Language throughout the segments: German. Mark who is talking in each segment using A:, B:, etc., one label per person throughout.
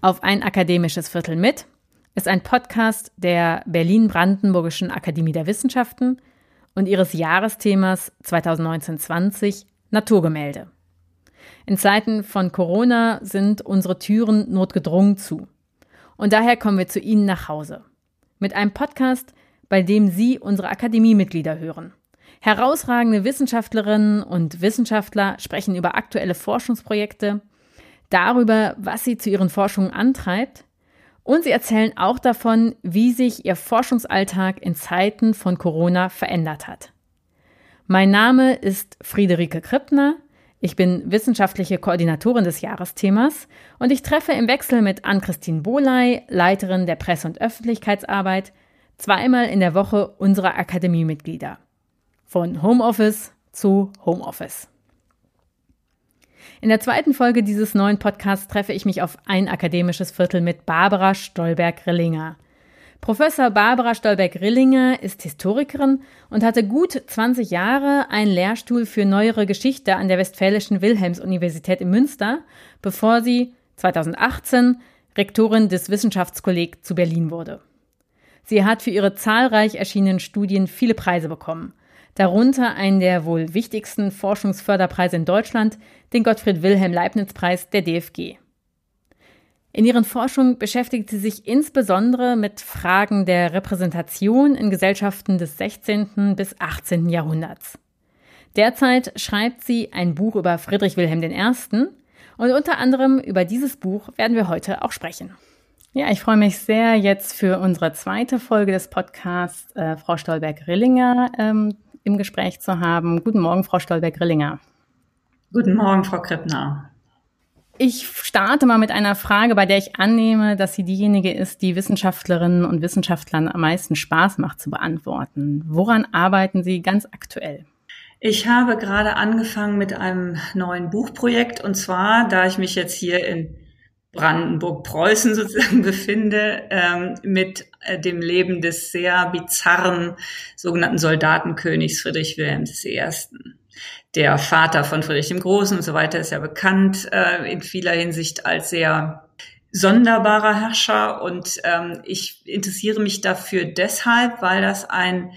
A: auf ein akademisches Viertel mit ist ein Podcast der Berlin-Brandenburgischen Akademie der Wissenschaften und ihres Jahresthemas 2019-20 Naturgemälde. In Zeiten von Corona sind unsere Türen notgedrungen zu. Und daher kommen wir zu Ihnen nach Hause. Mit einem Podcast, bei dem Sie unsere Akademiemitglieder hören. Herausragende Wissenschaftlerinnen und Wissenschaftler sprechen über aktuelle Forschungsprojekte, darüber, was sie zu ihren Forschungen antreibt. Und sie erzählen auch davon, wie sich ihr Forschungsalltag in Zeiten von Corona verändert hat. Mein Name ist Friederike Krippner. Ich bin wissenschaftliche Koordinatorin des Jahresthemas und ich treffe im Wechsel mit Ann-Christine Bohley, Leiterin der Presse- und Öffentlichkeitsarbeit, zweimal in der Woche unsere Akademiemitglieder. Von Homeoffice zu Homeoffice. In der zweiten Folge dieses neuen Podcasts treffe ich mich auf ein akademisches Viertel mit Barbara Stolberg-Rillinger. Professor Barbara Stolberg-Rillinger ist Historikerin und hatte gut 20 Jahre einen Lehrstuhl für neuere Geschichte an der Westfälischen Wilhelms-Universität in Münster, bevor sie 2018 Rektorin des Wissenschaftskolleg zu Berlin wurde. Sie hat für ihre zahlreich erschienenen Studien viele Preise bekommen darunter einen der wohl wichtigsten Forschungsförderpreise in Deutschland, den Gottfried Wilhelm Leibniz Preis der DFG. In ihren Forschungen beschäftigt sie sich insbesondere mit Fragen der Repräsentation in Gesellschaften des 16. bis 18. Jahrhunderts. Derzeit schreibt sie ein Buch über Friedrich Wilhelm I. und unter anderem über dieses Buch werden wir heute auch sprechen. Ja, ich freue mich sehr, jetzt für unsere zweite Folge des Podcasts äh, Frau Stolberg-Rillinger ähm, im Gespräch zu haben. Guten Morgen, Frau Stolberg-Grillinger.
B: Guten Morgen, Frau Krippner.
A: Ich starte mal mit einer Frage, bei der ich annehme, dass sie diejenige ist, die Wissenschaftlerinnen und Wissenschaftlern am meisten Spaß macht zu beantworten. Woran arbeiten Sie ganz aktuell?
B: Ich habe gerade angefangen mit einem neuen Buchprojekt und zwar, da ich mich jetzt hier in Brandenburg-Preußen sozusagen befinde, ähm, mit äh, dem Leben des sehr bizarren sogenannten Soldatenkönigs Friedrich Wilhelms I. Der Vater von Friedrich dem Großen und so weiter ist ja bekannt äh, in vieler Hinsicht als sehr sonderbarer Herrscher und ähm, ich interessiere mich dafür deshalb, weil das ein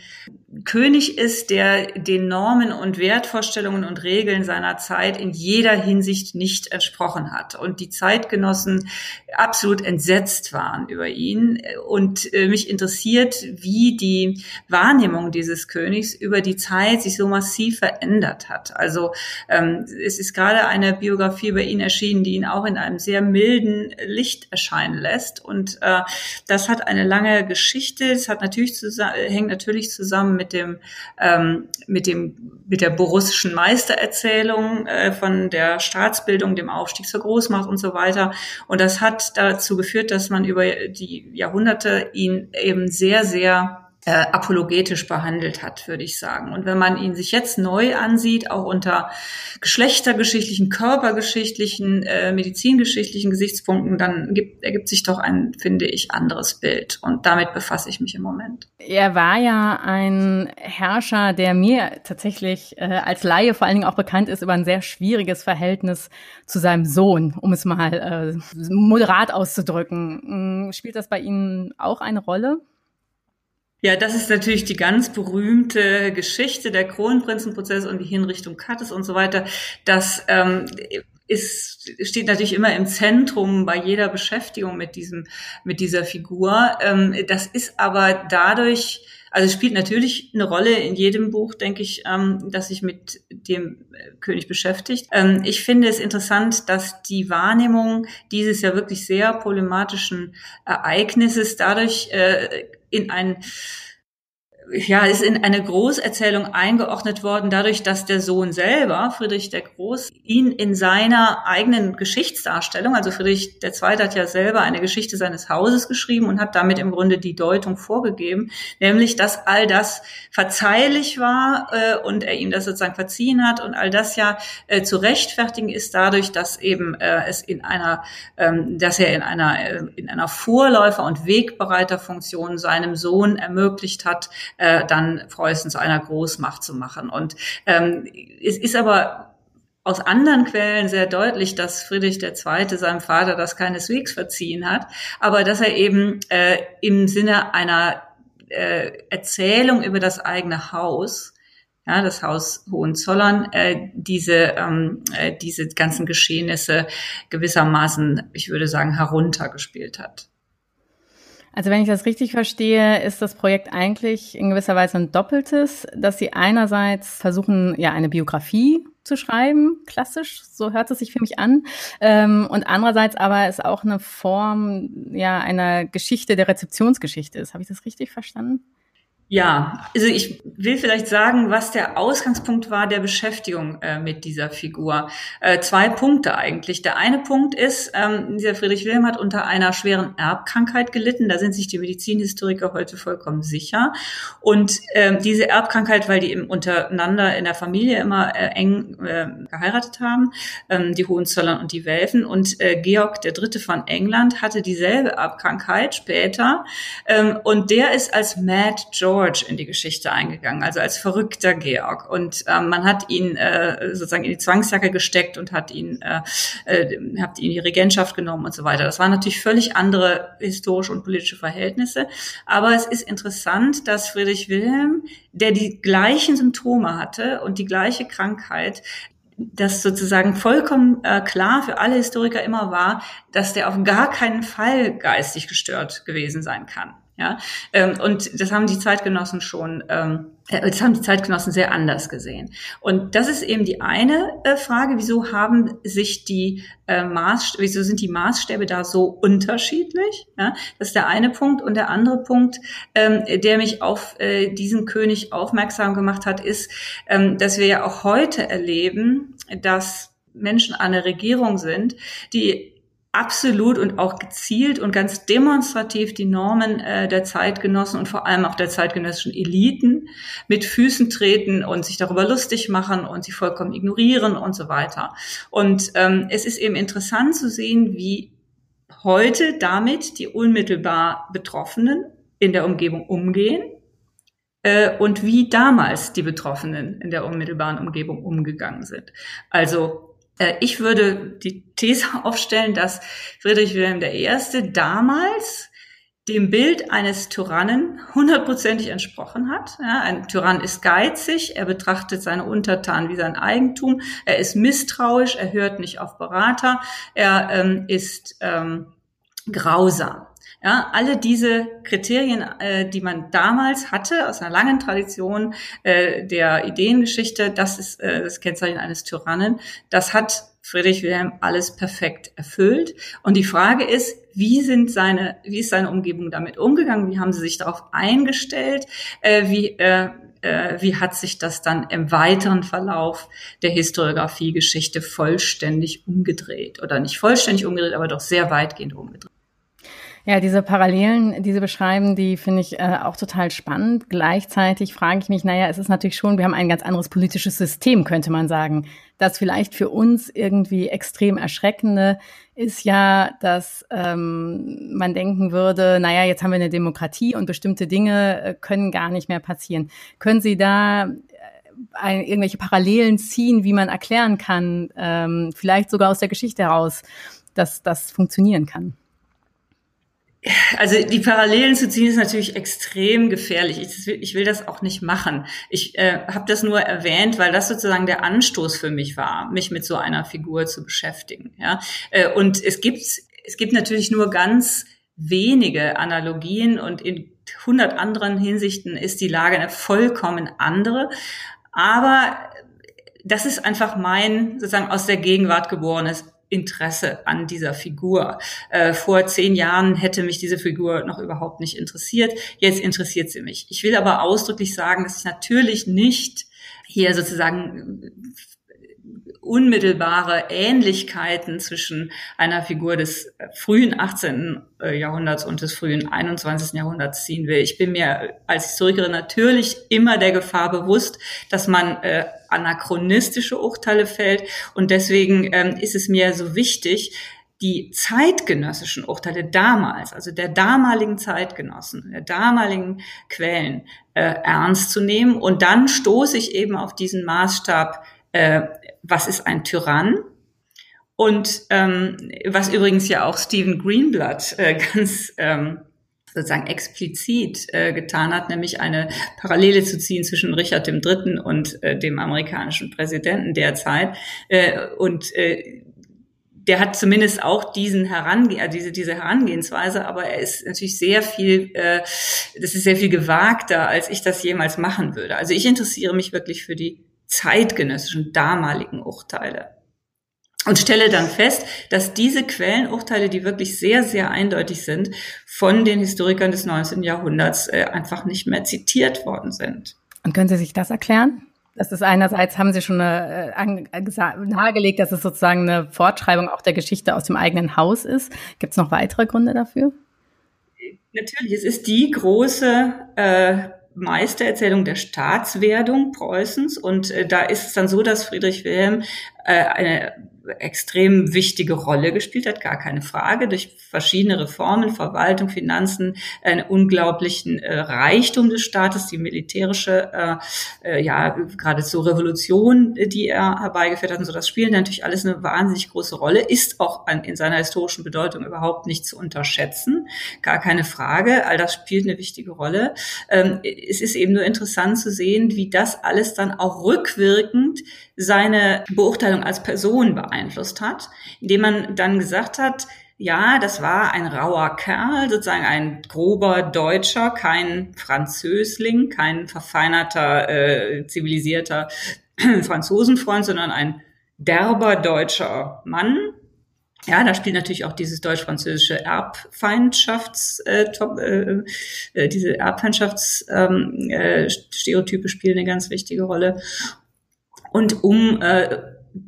B: König ist, der den Normen und Wertvorstellungen und Regeln seiner Zeit in jeder Hinsicht nicht entsprochen hat und die Zeitgenossen absolut entsetzt waren über ihn und äh, mich interessiert, wie die Wahrnehmung dieses Königs über die Zeit sich so massiv verändert hat. Also ähm, es ist gerade eine Biografie über ihn erschienen, die ihn auch in einem sehr milden Licht erscheinen lässt und äh, das hat eine lange Geschichte. Es hat natürlich zusammen, hängt natürlich zusammen mit dem, ähm, mit dem, mit der borussischen Meistererzählung äh, von der Staatsbildung, dem Aufstieg zur Großmacht und so weiter. Und das hat dazu geführt, dass man über die Jahrhunderte ihn eben sehr, sehr äh, apologetisch behandelt hat, würde ich sagen. Und wenn man ihn sich jetzt neu ansieht, auch unter geschlechtergeschichtlichen, körpergeschichtlichen, äh, medizingeschichtlichen Gesichtspunkten, dann gibt, ergibt sich doch ein, finde ich, anderes Bild. Und damit befasse ich mich im Moment.
A: Er war ja ein Herrscher, der mir tatsächlich äh, als Laie vor allen Dingen auch bekannt ist über ein sehr schwieriges Verhältnis zu seinem Sohn, um es mal äh, moderat auszudrücken. Hm, spielt das bei Ihnen auch eine Rolle?
B: Ja, das ist natürlich die ganz berühmte Geschichte der Kronprinzenprozess und die Hinrichtung Kattes und so weiter. Das ähm, ist, steht natürlich immer im Zentrum bei jeder Beschäftigung mit diesem, mit dieser Figur. Ähm, das ist aber dadurch, also spielt natürlich eine Rolle in jedem Buch, denke ich, ähm, das sich mit dem König beschäftigt. Ähm, ich finde es interessant, dass die Wahrnehmung dieses ja wirklich sehr problematischen Ereignisses dadurch äh, in ein ja, ist in eine Großerzählung eingeordnet worden, dadurch, dass der Sohn selber, Friedrich der Groß, ihn in seiner eigenen Geschichtsdarstellung, also Friedrich der Zweite hat ja selber eine Geschichte seines Hauses geschrieben und hat damit im Grunde die Deutung vorgegeben, nämlich, dass all das verzeihlich war äh, und er ihm das sozusagen verziehen hat und all das ja äh, zu rechtfertigen ist dadurch, dass eben äh, es in einer, ähm, dass er in einer, äh, in einer Vorläufer- und Wegbereiterfunktion seinem Sohn ermöglicht hat, äh, dann Preußen zu einer Großmacht zu machen. Und ähm, es ist aber aus anderen Quellen sehr deutlich, dass Friedrich II. seinem Vater das keineswegs verziehen hat, aber dass er eben äh, im Sinne einer äh, Erzählung über das eigene Haus, ja, das Haus Hohenzollern, äh, diese, ähm, äh, diese ganzen Geschehnisse gewissermaßen, ich würde sagen, heruntergespielt hat.
A: Also wenn ich das richtig verstehe, ist das Projekt eigentlich in gewisser Weise ein doppeltes, dass Sie einerseits versuchen, ja, eine Biografie zu schreiben, klassisch, so hört es sich für mich an, ähm, und andererseits aber es auch eine Form, ja, einer Geschichte der Rezeptionsgeschichte ist. Habe ich das richtig verstanden?
B: Ja, also ich will vielleicht sagen, was der Ausgangspunkt war der Beschäftigung äh, mit dieser Figur. Äh, zwei Punkte eigentlich. Der eine Punkt ist, ähm, dieser Friedrich Wilhelm hat unter einer schweren Erbkrankheit gelitten. Da sind sich die Medizinhistoriker heute vollkommen sicher. Und ähm, diese Erbkrankheit, weil die eben untereinander in der Familie immer äh, eng äh, geheiratet haben, ähm, die Hohenzollern und die Welfen. Und äh, Georg der Dritte von England hatte dieselbe Erbkrankheit später. Ähm, und der ist als Mad George George in die Geschichte eingegangen, also als verrückter Georg. Und ähm, man hat ihn äh, sozusagen in die Zwangsjacke gesteckt und hat ihn, äh, äh, hat ihn die Regentschaft genommen und so weiter. Das waren natürlich völlig andere historische und politische Verhältnisse. Aber es ist interessant, dass Friedrich Wilhelm, der die gleichen Symptome hatte und die gleiche Krankheit, das sozusagen vollkommen äh, klar für alle Historiker immer war, dass der auf gar keinen Fall geistig gestört gewesen sein kann. Ja, ähm, und das haben die Zeitgenossen schon, ähm, äh, das haben die Zeitgenossen sehr anders gesehen. Und das ist eben die eine äh, Frage, wieso haben sich die äh, Maß, wieso sind die Maßstäbe da so unterschiedlich? Ja, das ist der eine Punkt. Und der andere Punkt, ähm, der mich auf diesen König aufmerksam gemacht hat, ist, dass wir ja auch heute erleben, dass Menschen der Regierung sind, die absolut und auch gezielt und ganz demonstrativ die Normen äh, der Zeitgenossen und vor allem auch der zeitgenössischen Eliten mit Füßen treten und sich darüber lustig machen und sie vollkommen ignorieren und so weiter. Und ähm, es ist eben interessant zu sehen, wie heute damit die unmittelbar Betroffenen in der Umgebung umgehen äh, und wie damals die Betroffenen in der unmittelbaren Umgebung umgegangen sind. Also ich würde die These aufstellen, dass Friedrich Wilhelm I. damals dem Bild eines Tyrannen hundertprozentig entsprochen hat. Ja, ein Tyrann ist geizig, er betrachtet seine Untertanen wie sein Eigentum, er ist misstrauisch, er hört nicht auf Berater, er ähm, ist ähm, grausam. Ja, alle diese Kriterien, äh, die man damals hatte aus einer langen Tradition äh, der Ideengeschichte, das ist äh, das Kennzeichen eines Tyrannen, das hat Friedrich Wilhelm alles perfekt erfüllt. Und die Frage ist, wie sind seine, wie ist seine Umgebung damit umgegangen? Wie haben sie sich darauf eingestellt? Äh, wie, äh, äh, wie hat sich das dann im weiteren Verlauf der Historiografiegeschichte vollständig umgedreht? Oder nicht vollständig umgedreht, aber doch sehr weitgehend umgedreht.
A: Ja, diese Parallelen, diese beschreiben, die finde ich äh, auch total spannend. Gleichzeitig frage ich mich, naja, es ist natürlich schon, wir haben ein ganz anderes politisches System, könnte man sagen. Das vielleicht für uns irgendwie extrem erschreckende ist ja, dass ähm, man denken würde, naja, jetzt haben wir eine Demokratie und bestimmte Dinge äh, können gar nicht mehr passieren. Können Sie da äh, ein, irgendwelche Parallelen ziehen, wie man erklären kann, ähm, vielleicht sogar aus der Geschichte heraus, dass das funktionieren kann?
B: Also die Parallelen zu ziehen ist natürlich extrem gefährlich. Ich, ich will das auch nicht machen. Ich äh, habe das nur erwähnt, weil das sozusagen der Anstoß für mich war, mich mit so einer Figur zu beschäftigen. Ja? Äh, und es gibt, es gibt natürlich nur ganz wenige Analogien und in hundert anderen Hinsichten ist die Lage eine vollkommen andere. Aber das ist einfach mein sozusagen aus der Gegenwart geborenes Interesse an dieser Figur. Äh, vor zehn Jahren hätte mich diese Figur noch überhaupt nicht interessiert. Jetzt interessiert sie mich. Ich will aber ausdrücklich sagen, dass ich natürlich nicht hier sozusagen unmittelbare Ähnlichkeiten zwischen einer Figur des frühen 18. Äh, Jahrhunderts und des frühen 21. Jahrhunderts ziehen will. Ich bin mir als Historikerin natürlich immer der Gefahr bewusst, dass man äh, anachronistische Urteile fällt und deswegen ähm, ist es mir so wichtig, die zeitgenössischen Urteile damals, also der damaligen Zeitgenossen, der damaligen Quellen äh, ernst zu nehmen. Und dann stoße ich eben auf diesen Maßstab äh, was ist ein Tyrann? Und ähm, was übrigens ja auch Stephen Greenblatt äh, ganz ähm, sozusagen explizit äh, getan hat, nämlich eine Parallele zu ziehen zwischen Richard III. und äh, dem amerikanischen Präsidenten derzeit. Äh, und äh, der hat zumindest auch diesen Herange also diese, diese Herangehensweise, aber er ist natürlich sehr viel, äh, das ist sehr viel gewagter, als ich das jemals machen würde. Also ich interessiere mich wirklich für die zeitgenössischen damaligen Urteile und stelle dann fest, dass diese Quellenurteile, die wirklich sehr, sehr eindeutig sind, von den Historikern des 19. Jahrhunderts äh, einfach nicht mehr zitiert worden sind.
A: Und können Sie sich das erklären? Das ist einerseits, haben Sie schon eine, äh, nahegelegt, dass es sozusagen eine Fortschreibung auch der Geschichte aus dem eigenen Haus ist. Gibt es noch weitere Gründe dafür?
B: Natürlich, es ist die große äh, Meistererzählung der Staatswerdung Preußens. Und äh, da ist es dann so, dass Friedrich Wilhelm äh, eine extrem wichtige Rolle gespielt hat, gar keine Frage, durch verschiedene Reformen, Verwaltung, Finanzen, einen unglaublichen äh, Reichtum des Staates, die militärische, äh, äh, ja, geradezu Revolution, die er herbeigeführt hat und so, das spielt natürlich alles eine wahnsinnig große Rolle, ist auch an, in seiner historischen Bedeutung überhaupt nicht zu unterschätzen, gar keine Frage, all das spielt eine wichtige Rolle. Ähm, es ist eben nur interessant zu sehen, wie das alles dann auch rückwirkend seine Beurteilung als Person beeinflusst hat, indem man dann gesagt hat, ja, das war ein rauer Kerl, sozusagen ein grober Deutscher, kein Französling, kein verfeinerter, äh, zivilisierter Franzosenfreund, sondern ein derber deutscher Mann. Ja, da spielt natürlich auch dieses deutsch-französische Erbfeindschafts, äh, top, äh, äh, diese Erbfeindschaftsstereotype ähm, äh, spielen eine ganz wichtige Rolle. Und um äh,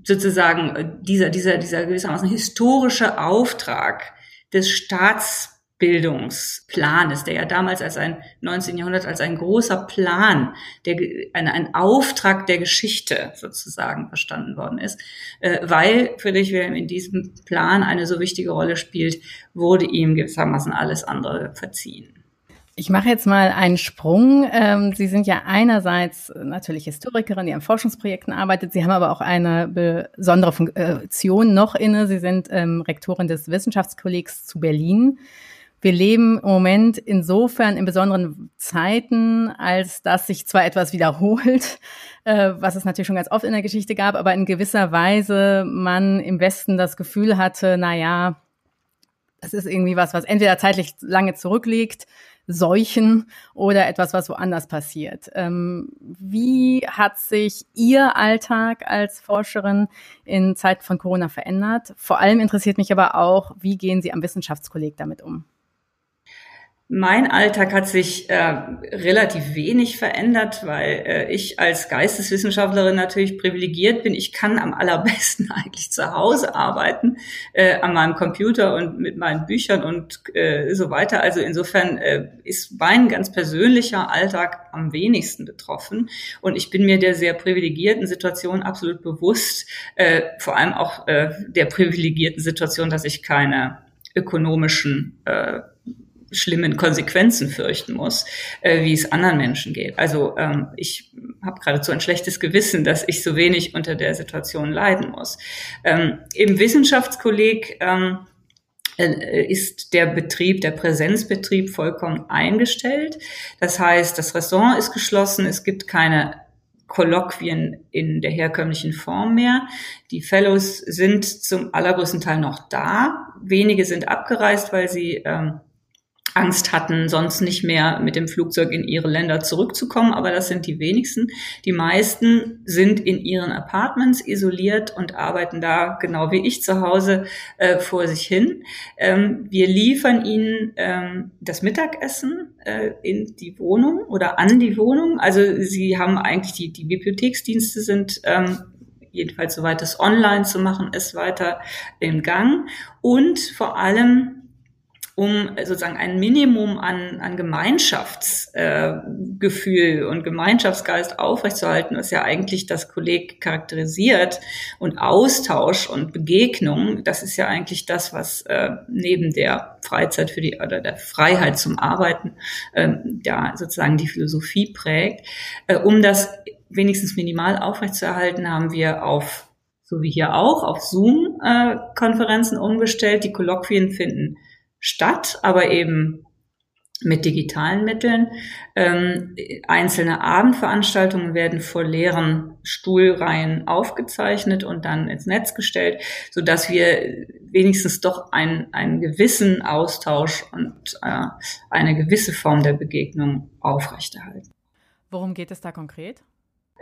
B: sozusagen äh, dieser, dieser, dieser gewissermaßen historische Auftrag des Staatsbildungsplanes, der ja damals als ein 19. Jahrhundert als ein großer Plan, der, ein, ein Auftrag der Geschichte sozusagen verstanden worden ist, äh, weil Friedrich Wilhelm in diesem Plan eine so wichtige Rolle spielt, wurde ihm gewissermaßen alles andere verziehen.
A: Ich mache jetzt mal einen Sprung. Ähm, Sie sind ja einerseits natürlich Historikerin, die an Forschungsprojekten arbeitet. Sie haben aber auch eine besondere Funktion noch inne. Sie sind ähm, Rektorin des Wissenschaftskollegs zu Berlin. Wir leben im Moment insofern in besonderen Zeiten, als dass sich zwar etwas wiederholt, äh, was es natürlich schon ganz oft in der Geschichte gab, aber in gewisser Weise man im Westen das Gefühl hatte, na ja, das ist irgendwie was, was entweder zeitlich lange zurückliegt, Seuchen oder etwas, was woanders passiert. Ähm, wie hat sich Ihr Alltag als Forscherin in Zeit von Corona verändert? Vor allem interessiert mich aber auch, wie gehen Sie am Wissenschaftskolleg damit um?
B: Mein Alltag hat sich äh, relativ wenig verändert, weil äh, ich als Geisteswissenschaftlerin natürlich privilegiert bin. Ich kann am allerbesten eigentlich zu Hause arbeiten, äh, an meinem Computer und mit meinen Büchern und äh, so weiter. Also insofern äh, ist mein ganz persönlicher Alltag am wenigsten betroffen. Und ich bin mir der sehr privilegierten Situation absolut bewusst, äh, vor allem auch äh, der privilegierten Situation, dass ich keine ökonomischen äh, schlimmen Konsequenzen fürchten muss, äh, wie es anderen Menschen geht. Also ähm, ich habe geradezu ein schlechtes Gewissen, dass ich so wenig unter der Situation leiden muss. Ähm, Im Wissenschaftskolleg ähm, äh, ist der Betrieb, der Präsenzbetrieb vollkommen eingestellt. Das heißt, das Restaurant ist geschlossen, es gibt keine Kolloquien in der herkömmlichen Form mehr. Die Fellows sind zum allergrößten Teil noch da. Wenige sind abgereist, weil sie ähm, Angst hatten, sonst nicht mehr mit dem Flugzeug in ihre Länder zurückzukommen. Aber das sind die wenigsten. Die meisten sind in ihren Apartments isoliert und arbeiten da genau wie ich zu Hause äh, vor sich hin. Ähm, wir liefern ihnen ähm, das Mittagessen äh, in die Wohnung oder an die Wohnung. Also sie haben eigentlich die, die Bibliotheksdienste sind ähm, jedenfalls soweit es online zu machen ist, weiter im Gang. Und vor allem um sozusagen ein Minimum an, an Gemeinschaftsgefühl äh, und Gemeinschaftsgeist aufrechtzuerhalten, was ja eigentlich das Kolleg charakterisiert und Austausch und Begegnung, das ist ja eigentlich das, was äh, neben der Freizeit für die oder der Freiheit zum Arbeiten äh, ja sozusagen die Philosophie prägt. Äh, um das wenigstens minimal aufrechtzuerhalten, haben wir auf so wie hier auch, auf Zoom-Konferenzen umgestellt. Die Kolloquien finden statt, aber eben mit digitalen Mitteln. Ähm, einzelne Abendveranstaltungen werden vor leeren Stuhlreihen aufgezeichnet und dann ins Netz gestellt, so dass wir wenigstens doch einen, einen gewissen Austausch und äh, eine gewisse Form der Begegnung aufrechterhalten.
A: Worum geht es da konkret?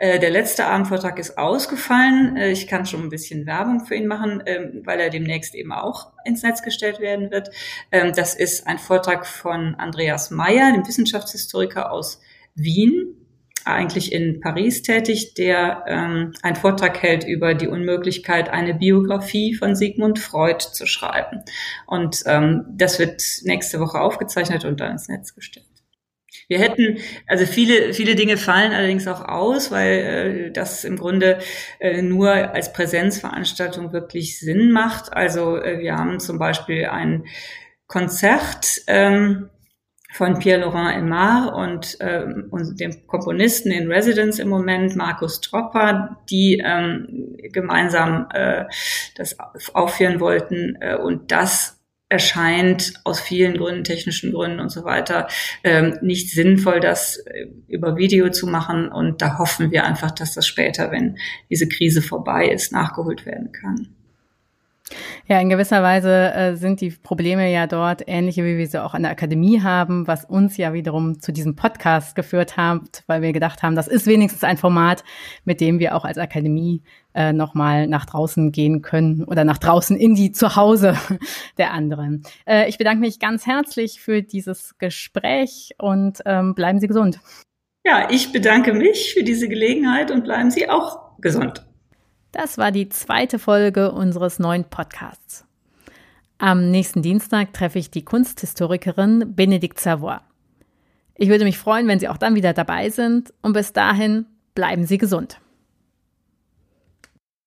B: Äh, der letzte Abendvortrag ist ausgefallen. Äh, ich kann schon ein bisschen Werbung für ihn machen, ähm, weil er demnächst eben auch ins Netz gestellt werden wird. Ähm, das ist ein Vortrag von Andreas Meyer, dem Wissenschaftshistoriker aus Wien, eigentlich in Paris tätig, der ähm, einen Vortrag hält über die Unmöglichkeit, eine Biografie von Sigmund Freud zu schreiben. Und das wird nächste Woche aufgezeichnet und dann ins Netz gestellt. Wir hätten, also viele, viele Dinge fallen allerdings auch aus, weil äh, das im Grunde äh, nur als Präsenzveranstaltung wirklich Sinn macht. Also äh, wir haben zum Beispiel ein Konzert ähm, von Pierre-Laurent Aymar und, ähm, und dem Komponisten in Residence im Moment, Markus Tropper, die ähm, gemeinsam äh, das aufführen wollten. Äh, und das erscheint aus vielen Gründen, technischen Gründen und so weiter, ähm, nicht sinnvoll, das äh, über Video zu machen. Und da hoffen wir einfach, dass das später, wenn diese Krise vorbei ist, nachgeholt werden kann.
A: Ja, in gewisser Weise äh, sind die Probleme ja dort ähnliche, wie wir sie auch an der Akademie haben, was uns ja wiederum zu diesem Podcast geführt hat, weil wir gedacht haben, das ist wenigstens ein Format, mit dem wir auch als Akademie äh, nochmal nach draußen gehen können oder nach draußen in die Zuhause der anderen. Äh, ich bedanke mich ganz herzlich für dieses Gespräch und ähm, bleiben Sie gesund.
B: Ja, ich bedanke mich für diese Gelegenheit und bleiben Sie auch gesund.
A: Das war die zweite Folge unseres neuen Podcasts. Am nächsten Dienstag treffe ich die Kunsthistorikerin Benedikt Savoy. Ich würde mich freuen, wenn Sie auch dann wieder dabei sind und bis dahin bleiben Sie gesund.